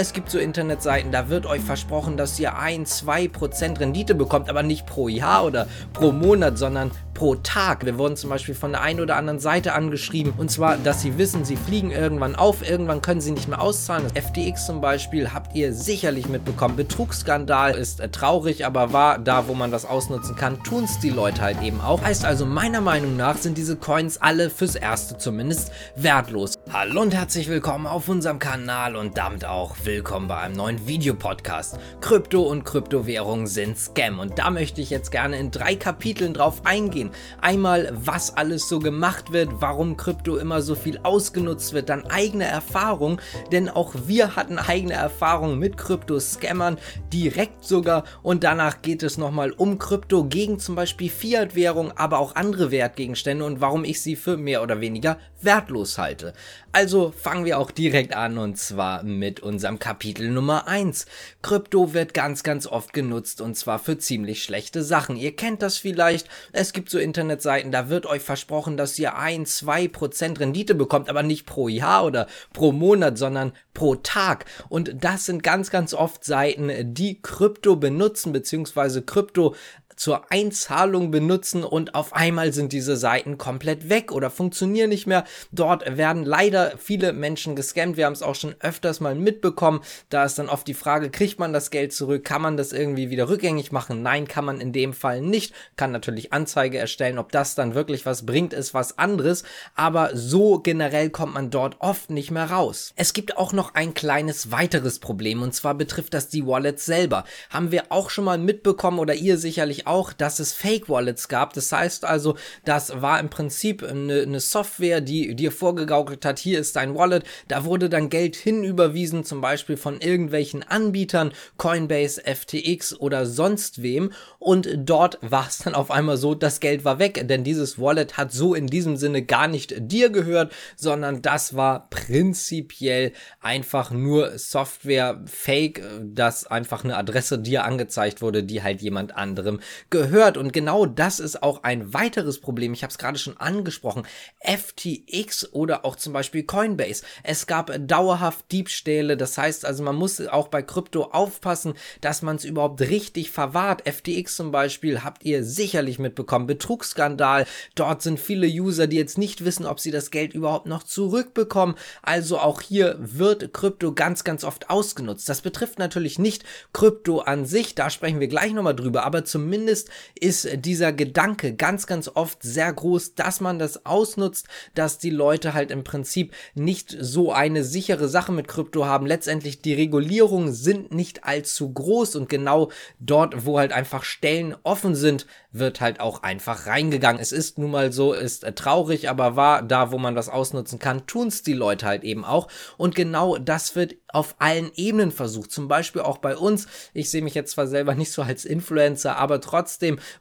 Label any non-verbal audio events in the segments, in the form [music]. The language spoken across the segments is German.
Es gibt so Internetseiten, da wird euch versprochen, dass ihr ein, zwei Prozent Rendite bekommt, aber nicht pro Jahr oder pro Monat, sondern pro Tag. Wir wurden zum Beispiel von der einen oder anderen Seite angeschrieben und zwar, dass sie wissen, sie fliegen irgendwann auf, irgendwann können sie nicht mehr auszahlen. Das FTX zum Beispiel habt ihr sicherlich mitbekommen. Betrugsskandal ist äh, traurig, aber war da, wo man das ausnutzen kann, tun es die Leute halt eben auch. Heißt also, meiner Meinung nach sind diese Coins alle fürs Erste zumindest wertlos. Hallo und herzlich willkommen auf unserem Kanal und damit auch willkommen bei einem neuen Videopodcast. Krypto und Kryptowährungen sind Scam und da möchte ich jetzt gerne in drei Kapiteln drauf eingehen gehen. Einmal, was alles so gemacht wird, warum Krypto immer so viel ausgenutzt wird, dann eigene Erfahrung, denn auch wir hatten eigene Erfahrungen mit Krypto-Scammern, direkt sogar. Und danach geht es nochmal um Krypto gegen zum Beispiel Fiat-Währung, aber auch andere Wertgegenstände und warum ich sie für mehr oder weniger wertlos halte. Also fangen wir auch direkt an und zwar mit unserem Kapitel Nummer 1. Krypto wird ganz, ganz oft genutzt und zwar für ziemlich schlechte Sachen. Ihr kennt das vielleicht. Es gibt so Internetseiten, da wird euch versprochen, dass ihr ein, zwei Prozent Rendite bekommt, aber nicht pro Jahr oder pro Monat, sondern pro Tag. Und das sind ganz, ganz oft Seiten, die Krypto benutzen, beziehungsweise Krypto zur Einzahlung benutzen und auf einmal sind diese Seiten komplett weg oder funktionieren nicht mehr. Dort werden leider viele Menschen gescammt. Wir haben es auch schon öfters mal mitbekommen. Da ist dann oft die Frage, kriegt man das Geld zurück? Kann man das irgendwie wieder rückgängig machen? Nein, kann man in dem Fall nicht. Kann natürlich Anzeige erstellen. Ob das dann wirklich was bringt, ist was anderes. Aber so generell kommt man dort oft nicht mehr raus. Es gibt auch noch ein kleines weiteres Problem und zwar betrifft das die Wallets selber. Haben wir auch schon mal mitbekommen oder ihr sicherlich auch, dass es Fake Wallets gab. Das heißt also, das war im Prinzip eine, eine Software, die dir vorgegaukelt hat, hier ist dein Wallet. Da wurde dann Geld hinüberwiesen, zum Beispiel von irgendwelchen Anbietern, Coinbase, FTX oder sonst wem. Und dort war es dann auf einmal so, das Geld war weg, denn dieses Wallet hat so in diesem Sinne gar nicht dir gehört, sondern das war prinzipiell einfach nur Software Fake, dass einfach eine Adresse dir angezeigt wurde, die halt jemand anderem gehört. Und genau das ist auch ein weiteres Problem. Ich habe es gerade schon angesprochen. FTX oder auch zum Beispiel Coinbase. Es gab dauerhaft Diebstähle. Das heißt also, man muss auch bei Krypto aufpassen, dass man es überhaupt richtig verwahrt. FTX zum Beispiel habt ihr sicherlich mitbekommen. Betrugsskandal. Dort sind viele User, die jetzt nicht wissen, ob sie das Geld überhaupt noch zurückbekommen. Also auch hier wird Krypto ganz, ganz oft ausgenutzt. Das betrifft natürlich nicht Krypto an sich. Da sprechen wir gleich nochmal drüber. Aber zumindest ist, ist dieser Gedanke ganz, ganz oft sehr groß, dass man das ausnutzt, dass die Leute halt im Prinzip nicht so eine sichere Sache mit Krypto haben. Letztendlich die Regulierungen sind nicht allzu groß und genau dort, wo halt einfach Stellen offen sind, wird halt auch einfach reingegangen. Es ist nun mal so, ist traurig, aber war da, wo man das ausnutzen kann, tun es die Leute halt eben auch. Und genau das wird auf allen Ebenen versucht. Zum Beispiel auch bei uns. Ich sehe mich jetzt zwar selber nicht so als Influencer, aber trotzdem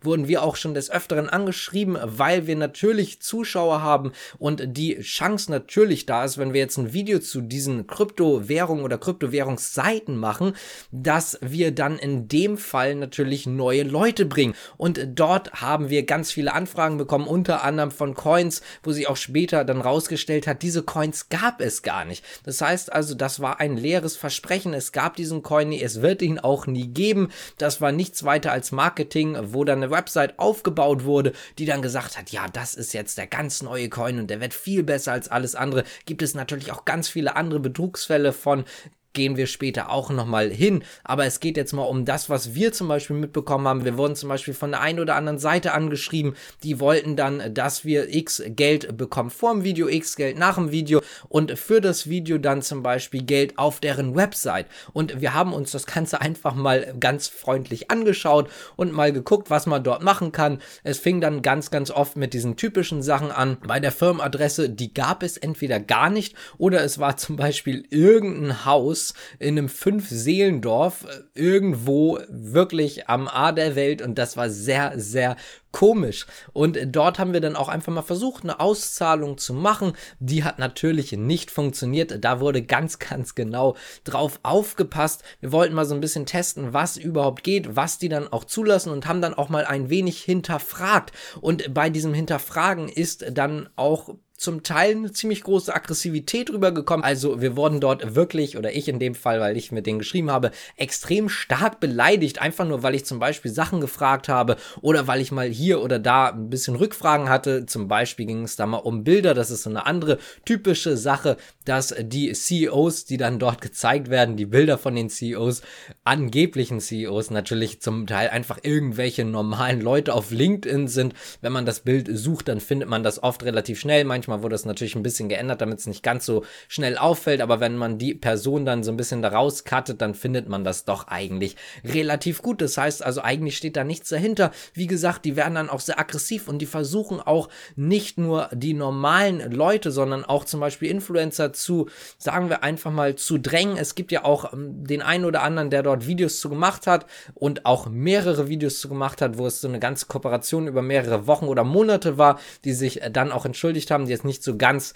wurden wir auch schon des Öfteren angeschrieben, weil wir natürlich Zuschauer haben und die Chance natürlich da ist, wenn wir jetzt ein Video zu diesen Kryptowährungen oder Kryptowährungsseiten machen, dass wir dann in dem Fall natürlich neue Leute bringen. Und dort haben wir ganz viele Anfragen bekommen, unter anderem von Coins, wo sich auch später dann rausgestellt hat, diese Coins gab es gar nicht. Das heißt also, das war ein leeres Versprechen. Es gab diesen Coin nie, es wird ihn auch nie geben. Das war nichts weiter als Marketing, wo dann eine Website aufgebaut wurde, die dann gesagt hat, ja, das ist jetzt der ganz neue Coin und der wird viel besser als alles andere. Gibt es natürlich auch ganz viele andere Betrugsfälle von gehen wir später auch nochmal hin. Aber es geht jetzt mal um das, was wir zum Beispiel mitbekommen haben. Wir wurden zum Beispiel von der einen oder anderen Seite angeschrieben, die wollten dann, dass wir X Geld bekommen vor dem Video, X Geld nach dem Video und für das Video dann zum Beispiel Geld auf deren Website. Und wir haben uns das Ganze [laughs] einfach mal ganz freundlich angeschaut und mal geguckt, was man dort machen kann. Es fing dann ganz, ganz oft mit diesen typischen Sachen an. Bei der Firmenadresse, die gab es entweder gar nicht oder es war zum Beispiel irgendein Haus, in einem Fünf-Seelendorf äh, irgendwo wirklich am A der Welt und das war sehr, sehr komisch. Und dort haben wir dann auch einfach mal versucht, eine Auszahlung zu machen. Die hat natürlich nicht funktioniert. Da wurde ganz, ganz genau drauf aufgepasst. Wir wollten mal so ein bisschen testen, was überhaupt geht, was die dann auch zulassen und haben dann auch mal ein wenig hinterfragt. Und bei diesem Hinterfragen ist dann auch zum Teil eine ziemlich große Aggressivität rübergekommen. Also wir wurden dort wirklich, oder ich in dem Fall, weil ich mit denen geschrieben habe, extrem stark beleidigt, einfach nur, weil ich zum Beispiel Sachen gefragt habe oder weil ich mal hier oder da ein bisschen Rückfragen hatte. Zum Beispiel ging es da mal um Bilder. Das ist so eine andere typische Sache, dass die CEOs, die dann dort gezeigt werden, die Bilder von den CEOs, angeblichen CEOs natürlich zum Teil einfach irgendwelche normalen Leute auf LinkedIn sind. Wenn man das Bild sucht, dann findet man das oft relativ schnell. Manchmal wurde es natürlich ein bisschen geändert, damit es nicht ganz so schnell auffällt. Aber wenn man die Person dann so ein bisschen daraus cuttet, dann findet man das doch eigentlich relativ gut. Das heißt also, eigentlich steht da nichts dahinter. Wie gesagt, die werden dann auch sehr aggressiv und die versuchen auch nicht nur die normalen Leute, sondern auch zum Beispiel Influencer zu, sagen wir einfach mal, zu drängen. Es gibt ja auch ähm, den einen oder anderen, der dort Videos zu gemacht hat und auch mehrere Videos zu gemacht hat, wo es so eine ganze Kooperation über mehrere Wochen oder Monate war, die sich dann auch entschuldigt haben, die jetzt nicht so ganz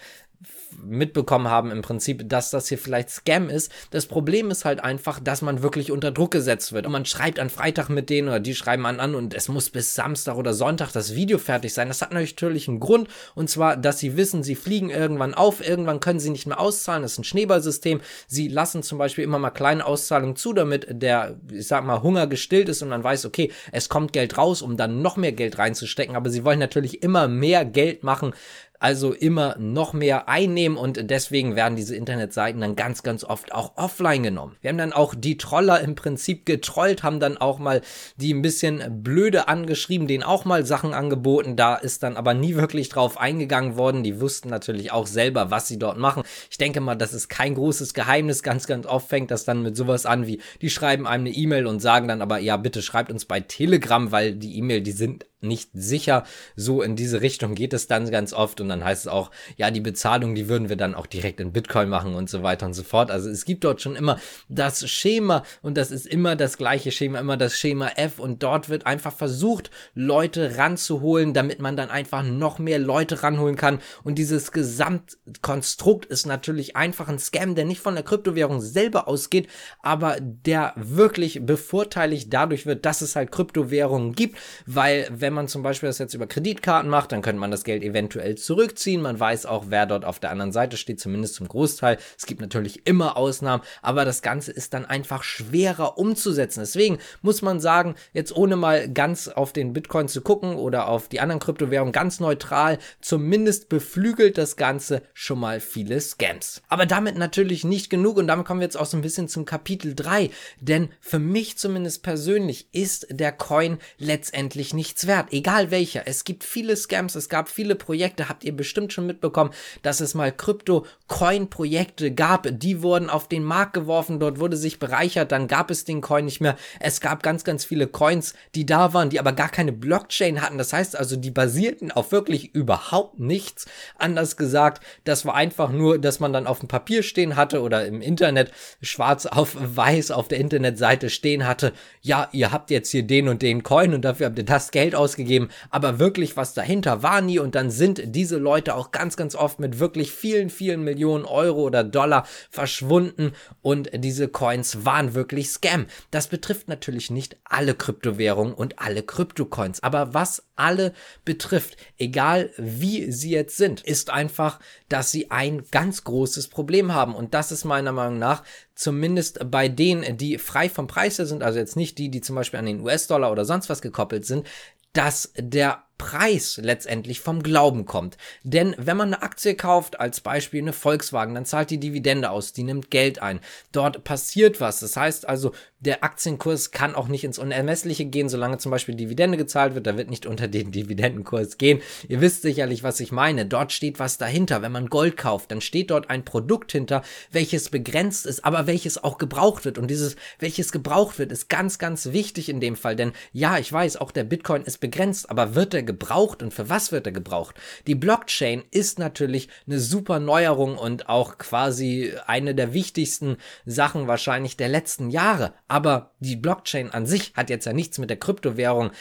mitbekommen haben im Prinzip, dass das hier vielleicht Scam ist. Das Problem ist halt einfach, dass man wirklich unter Druck gesetzt wird. Und man schreibt an Freitag mit denen oder die schreiben an an und es muss bis Samstag oder Sonntag das Video fertig sein. Das hat natürlich einen Grund und zwar, dass sie wissen, sie fliegen irgendwann auf, irgendwann können sie nicht mehr auszahlen. Das ist ein Schneeballsystem. Sie lassen zum Beispiel immer mal kleine Auszahlungen zu, damit der, ich sag mal, Hunger gestillt ist und man weiß, okay, es kommt Geld raus, um dann noch mehr Geld reinzustecken. Aber sie wollen natürlich immer mehr Geld machen, also immer noch mehr einnehmen und deswegen werden diese Internetseiten dann ganz, ganz oft auch offline genommen. Wir haben dann auch die Troller im Prinzip getrollt, haben dann auch mal die ein bisschen blöde angeschrieben, denen auch mal Sachen angeboten. Da ist dann aber nie wirklich drauf eingegangen worden. Die wussten natürlich auch selber, was sie dort machen. Ich denke mal, das ist kein großes Geheimnis. Ganz, ganz oft fängt das dann mit sowas an wie, die schreiben einem eine E-Mail und sagen dann aber, ja, bitte schreibt uns bei Telegram, weil die E-Mail, die sind nicht sicher. So in diese Richtung geht es dann ganz oft und dann heißt es auch, ja, die Bezahlung, die würden wir dann auch direkt in Bitcoin machen und so weiter und so fort. Also es gibt dort schon immer das Schema und das ist immer das gleiche Schema, immer das Schema F und dort wird einfach versucht, Leute ranzuholen, damit man dann einfach noch mehr Leute ranholen kann und dieses Gesamtkonstrukt ist natürlich einfach ein Scam, der nicht von der Kryptowährung selber ausgeht, aber der wirklich bevorteiligt dadurch wird, dass es halt Kryptowährungen gibt, weil wenn wenn man zum Beispiel das jetzt über Kreditkarten macht, dann könnte man das Geld eventuell zurückziehen. Man weiß auch, wer dort auf der anderen Seite steht, zumindest zum Großteil. Es gibt natürlich immer Ausnahmen, aber das Ganze ist dann einfach schwerer umzusetzen. Deswegen muss man sagen, jetzt ohne mal ganz auf den Bitcoin zu gucken oder auf die anderen Kryptowährungen ganz neutral, zumindest beflügelt das Ganze schon mal viele Scams. Aber damit natürlich nicht genug und damit kommen wir jetzt auch so ein bisschen zum Kapitel 3, denn für mich zumindest persönlich ist der Coin letztendlich nichts wert. Staat, egal welcher. Es gibt viele Scams, es gab viele Projekte, habt ihr bestimmt schon mitbekommen, dass es mal Krypto-Coin-Projekte gab, die wurden auf den Markt geworfen, dort wurde sich bereichert, dann gab es den Coin nicht mehr. Es gab ganz, ganz viele Coins, die da waren, die aber gar keine Blockchain hatten. Das heißt also, die basierten auf wirklich überhaupt nichts. Anders gesagt, das war einfach nur, dass man dann auf dem Papier stehen hatte oder im Internet schwarz auf weiß auf der Internetseite stehen hatte, ja, ihr habt jetzt hier den und den Coin und dafür habt ihr das Geld aus ausgegeben, aber wirklich was dahinter war nie. Und dann sind diese Leute auch ganz, ganz oft mit wirklich vielen, vielen Millionen Euro oder Dollar verschwunden. Und diese Coins waren wirklich Scam. Das betrifft natürlich nicht alle Kryptowährungen und alle Kryptocoins, aber was alle betrifft, egal wie sie jetzt sind, ist einfach, dass sie ein ganz großes Problem haben. Und das ist meiner Meinung nach zumindest bei denen, die frei vom Preis sind, also jetzt nicht die, die zum Beispiel an den US-Dollar oder sonst was gekoppelt sind, dass der Preis letztendlich vom Glauben kommt. Denn wenn man eine Aktie kauft, als Beispiel eine Volkswagen, dann zahlt die Dividende aus, die nimmt Geld ein. Dort passiert was. Das heißt also, der Aktienkurs kann auch nicht ins Unermessliche gehen, solange zum Beispiel Dividende gezahlt wird. Da wird nicht [laughs] unter den Dividendenkurs gehen. Ihr wisst sicherlich, was ich meine. Dort steht was dahinter. Wenn man Gold kauft, dann steht dort ein Produkt hinter, welches begrenzt ist, aber welches auch gebraucht wird. Und dieses, welches gebraucht wird, ist ganz, ganz wichtig in dem Fall. Denn ja, ich weiß, auch der Bitcoin ist begrenzt, aber wird er gebraucht und für was wird er gebraucht? Die Blockchain ist natürlich eine super Neuerung und auch quasi eine der wichtigsten Sachen wahrscheinlich der letzten Jahre. Aber die Blockchain an sich hat jetzt ja nichts mit der Kryptowährung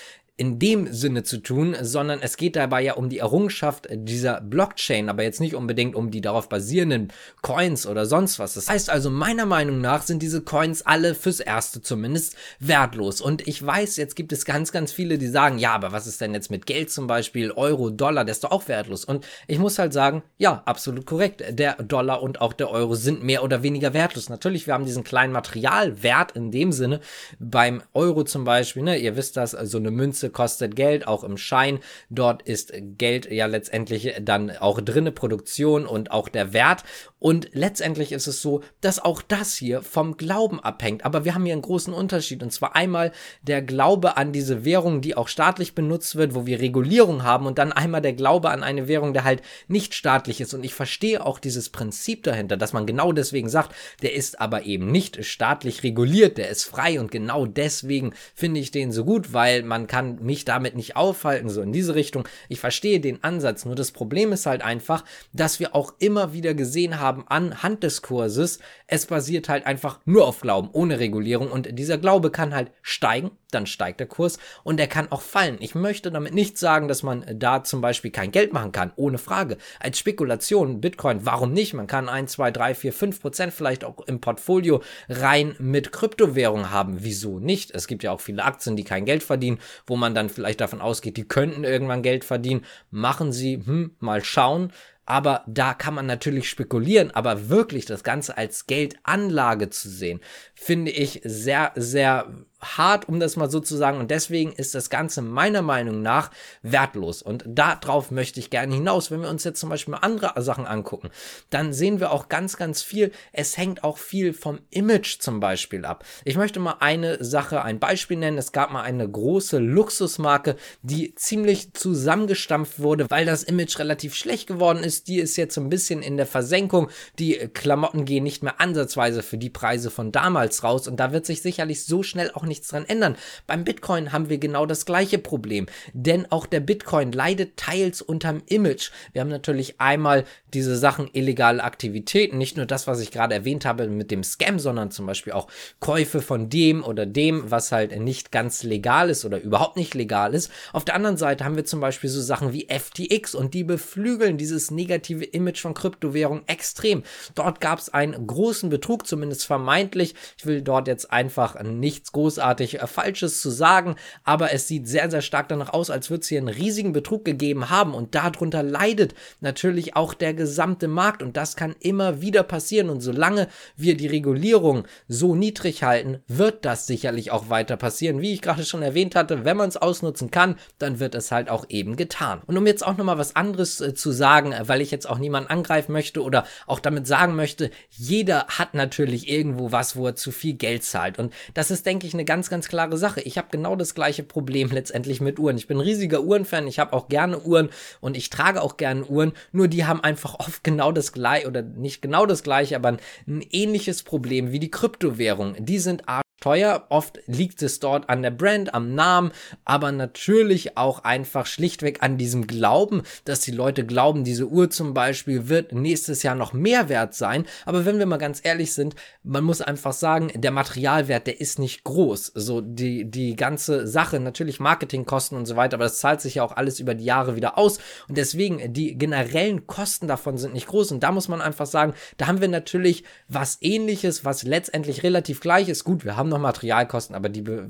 in dem Sinne zu tun, sondern es geht dabei ja um die Errungenschaft dieser Blockchain, aber jetzt nicht unbedingt um die darauf basierenden Coins oder sonst was. Das heißt also, meiner Meinung nach sind diese Coins alle fürs Erste zumindest wertlos. Und ich weiß, jetzt gibt es ganz, ganz viele, die sagen, ja, aber was ist denn jetzt mit Geld zum Beispiel, Euro, Dollar, der ist doch auch wertlos. Und ich muss halt sagen, ja, absolut korrekt. Der Dollar und auch der Euro sind mehr oder weniger wertlos. Natürlich, wir haben diesen kleinen Materialwert in dem Sinne. Beim Euro zum Beispiel, ne, ihr wisst das, so eine Münze kostet Geld, auch im Schein. Dort ist Geld ja letztendlich dann auch drinne, Produktion und auch der Wert. Und letztendlich ist es so, dass auch das hier vom Glauben abhängt. Aber wir haben hier einen großen Unterschied. Und zwar einmal der Glaube an diese Währung, die auch staatlich benutzt wird, wo wir Regulierung haben. Und dann einmal der Glaube an eine Währung, der halt nicht staatlich ist. Und ich verstehe auch dieses Prinzip dahinter, dass man genau deswegen sagt, der ist aber eben nicht staatlich reguliert, der ist frei. Und genau deswegen finde ich den so gut, weil man kann mich damit nicht aufhalten, so in diese Richtung. Ich verstehe den Ansatz. Nur das Problem ist halt einfach, dass wir auch immer wieder gesehen haben, anhand des Kurses, es basiert halt einfach nur auf Glauben, ohne Regulierung und dieser Glaube kann halt steigen, dann steigt der Kurs und er kann auch fallen. Ich möchte damit nicht sagen, dass man da zum Beispiel kein Geld machen kann, ohne Frage. Als Spekulation, Bitcoin, warum nicht? Man kann 1, 2, 3, 4, 5 Prozent vielleicht auch im Portfolio rein mit Kryptowährung haben. Wieso nicht? Es gibt ja auch viele Aktien, die kein Geld verdienen, wo man dann vielleicht davon ausgeht, die könnten irgendwann Geld verdienen. Machen sie, hm, mal schauen aber da kann man natürlich spekulieren, aber wirklich das Ganze als Geldanlage zu sehen, finde ich sehr, sehr hart, um das mal so zu sagen. Und deswegen ist das Ganze meiner Meinung nach wertlos. Und darauf möchte ich gerne hinaus. Wenn wir uns jetzt zum Beispiel andere Sachen angucken, dann sehen wir auch ganz, ganz viel. Es hängt auch viel vom Image zum Beispiel ab. Ich möchte mal eine Sache, ein Beispiel nennen. Es gab mal eine große Luxusmarke, die ziemlich zusammengestampft wurde, weil das Image relativ schlecht geworden ist. Die ist jetzt so ein bisschen in der Versenkung. Die Klamotten gehen nicht mehr ansatzweise für die Preise von damals raus. Und da wird sich sicherlich so schnell auch nichts dran ändern. Beim Bitcoin haben wir genau das gleiche Problem, denn auch der Bitcoin leidet teils unterm Image. Wir haben natürlich einmal diese Sachen illegale Aktivitäten, nicht nur das, was ich gerade erwähnt habe mit dem Scam, sondern zum Beispiel auch Käufe von dem oder dem, was halt nicht ganz legal ist oder überhaupt nicht legal ist. Auf der anderen Seite haben wir zum Beispiel so Sachen wie FTX und die beflügeln dieses negative Image von Kryptowährungen extrem. Dort gab es einen großen Betrug, zumindest vermeintlich. Ich will dort jetzt einfach nichts groß großartig äh, Falsches zu sagen, aber es sieht sehr, sehr stark danach aus, als würde es hier einen riesigen Betrug gegeben haben und darunter leidet natürlich auch der gesamte Markt und das kann immer wieder passieren und solange wir die Regulierung so niedrig halten, wird das sicherlich auch weiter passieren. Wie ich gerade schon erwähnt hatte, wenn man es ausnutzen kann, dann wird es halt auch eben getan. Und um jetzt auch nochmal was anderes äh, zu sagen, äh, weil ich jetzt auch niemanden angreifen möchte oder auch damit sagen möchte, jeder hat natürlich irgendwo was, wo er zu viel Geld zahlt und das ist, denke ich, eine ganz, ganz klare Sache. Ich habe genau das gleiche Problem [laughs] letztendlich mit Uhren. Ich bin ein riesiger Uhrenfan, ich habe auch gerne Uhren und ich trage auch gerne Uhren, nur die haben einfach oft [laughs] genau das gleiche oder nicht genau das gleiche, aber ein, ein ähnliches Problem wie die Kryptowährung. Die sind teuer. Oft liegt es dort an der Brand, am Namen, aber natürlich auch einfach schlichtweg an diesem Glauben, dass die Leute glauben, diese Uhr zum Beispiel wird nächstes Jahr noch mehr wert sein. Aber wenn wir mal ganz ehrlich sind, man muss einfach sagen, der Materialwert, der ist nicht groß. So die, die ganze Sache, natürlich Marketingkosten und so weiter, aber das zahlt sich ja auch alles über die Jahre wieder aus. Und deswegen, die generellen Kosten davon sind nicht groß. Und da muss man einfach sagen, da haben wir natürlich was ähnliches, was letztendlich relativ gleich ist. Gut, wir haben noch Materialkosten, aber die be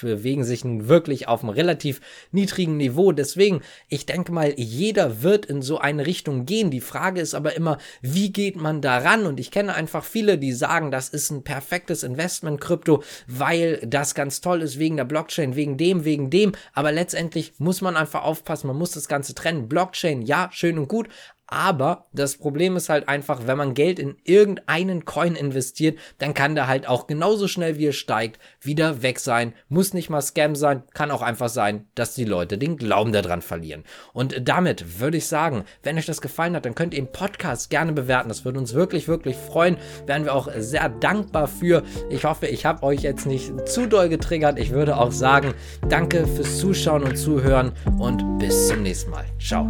bewegen sich nun wirklich auf einem relativ niedrigen Niveau. Deswegen, ich denke mal, jeder wird in so eine Richtung gehen. Die Frage ist aber immer, wie geht man daran? Und ich kenne einfach viele, die sagen, das ist ein perfektes Investment Krypto, weil das ganz toll ist wegen der Blockchain, wegen dem, wegen dem. Aber letztendlich muss man einfach aufpassen, man muss das Ganze trennen. Blockchain, ja, schön und gut, aber das Problem ist halt einfach, wenn man Geld in irgendeinen Coin investiert, dann kann der halt auch genauso schnell wie er steigt, wieder weg sein. Muss nicht mal Scam sein, kann auch einfach sein, dass die Leute den Glauben daran verlieren. Und damit würde ich sagen, wenn euch das gefallen hat, dann könnt ihr den Podcast gerne bewerten. Das würde uns wirklich, wirklich freuen. Wären wir auch sehr dankbar für. Ich hoffe, ich habe euch jetzt nicht zu doll getriggert. Ich würde auch sagen, danke fürs Zuschauen und Zuhören und bis zum nächsten Mal. Ciao.